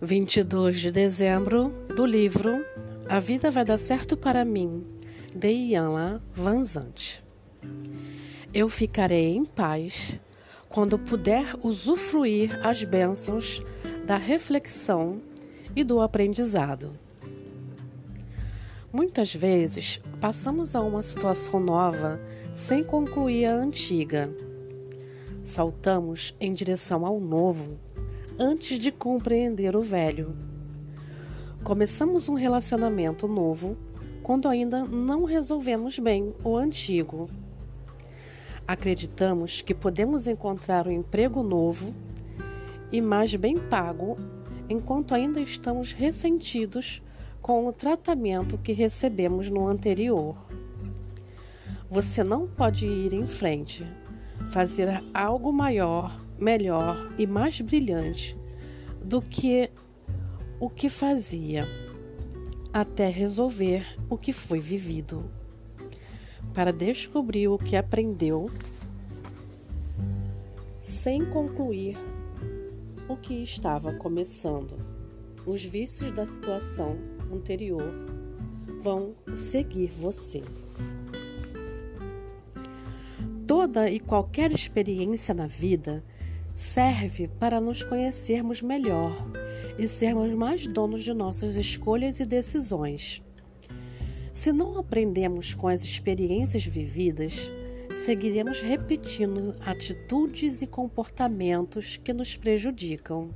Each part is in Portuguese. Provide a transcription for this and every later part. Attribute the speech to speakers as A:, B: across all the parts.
A: 22 de dezembro, do livro A Vida Vai Dar Certo para Mim, de Iana Vanzante. Eu ficarei em paz quando puder usufruir as bênçãos da reflexão e do aprendizado. Muitas vezes passamos a uma situação nova sem concluir a antiga. Saltamos em direção ao novo antes de compreender o velho. Começamos um relacionamento novo quando ainda não resolvemos bem o antigo. Acreditamos que podemos encontrar um emprego novo e mais bem pago enquanto ainda estamos ressentidos com o tratamento que recebemos no anterior. Você não pode ir em frente, fazer algo maior melhor e mais brilhante do que o que fazia, até resolver o que foi vivido. Para descobrir o que aprendeu, sem concluir o que estava começando. Os vícios da situação anterior vão seguir você. Toda e qualquer experiência na vida serve para nos conhecermos melhor e sermos mais donos de nossas escolhas e decisões. Se não aprendemos com as experiências vividas, seguiremos repetindo atitudes e comportamentos que nos prejudicam.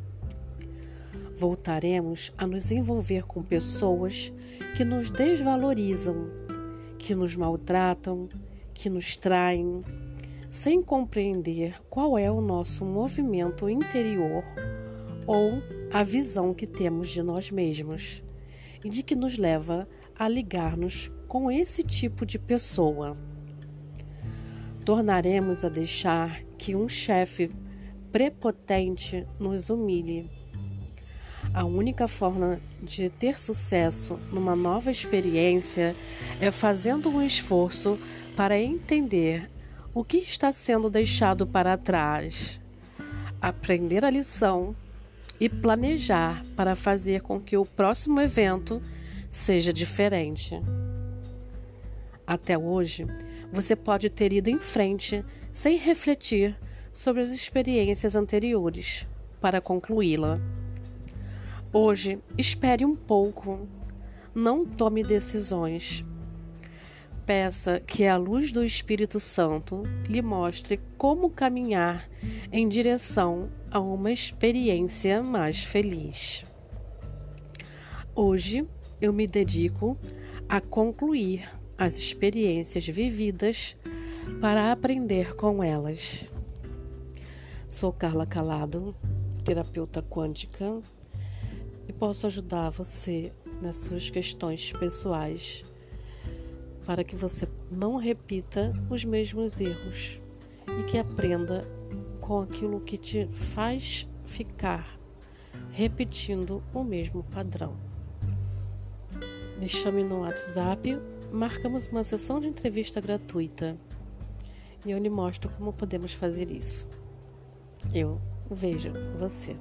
A: Voltaremos a nos envolver com pessoas que nos desvalorizam, que nos maltratam, que nos traem, sem compreender qual é o nosso movimento interior ou a visão que temos de nós mesmos e de que nos leva a ligar-nos com esse tipo de pessoa. Tornaremos a deixar que um chefe prepotente nos humilhe. A única forma de ter sucesso numa nova experiência é fazendo um esforço para entender o que está sendo deixado para trás, aprender a lição e planejar para fazer com que o próximo evento seja diferente. Até hoje, você pode ter ido em frente sem refletir sobre as experiências anteriores para concluí-la. Hoje, espere um pouco, não tome decisões Peça que a luz do Espírito Santo lhe mostre como caminhar em direção a uma experiência mais feliz. Hoje eu me dedico a concluir as experiências vividas para aprender com elas. Sou Carla Calado, terapeuta quântica, e posso ajudar você nas suas questões pessoais para que você não repita os mesmos erros e que aprenda com aquilo que te faz ficar repetindo o mesmo padrão. Me chame no WhatsApp, marcamos uma sessão de entrevista gratuita e eu lhe mostro como podemos fazer isso. Eu vejo você.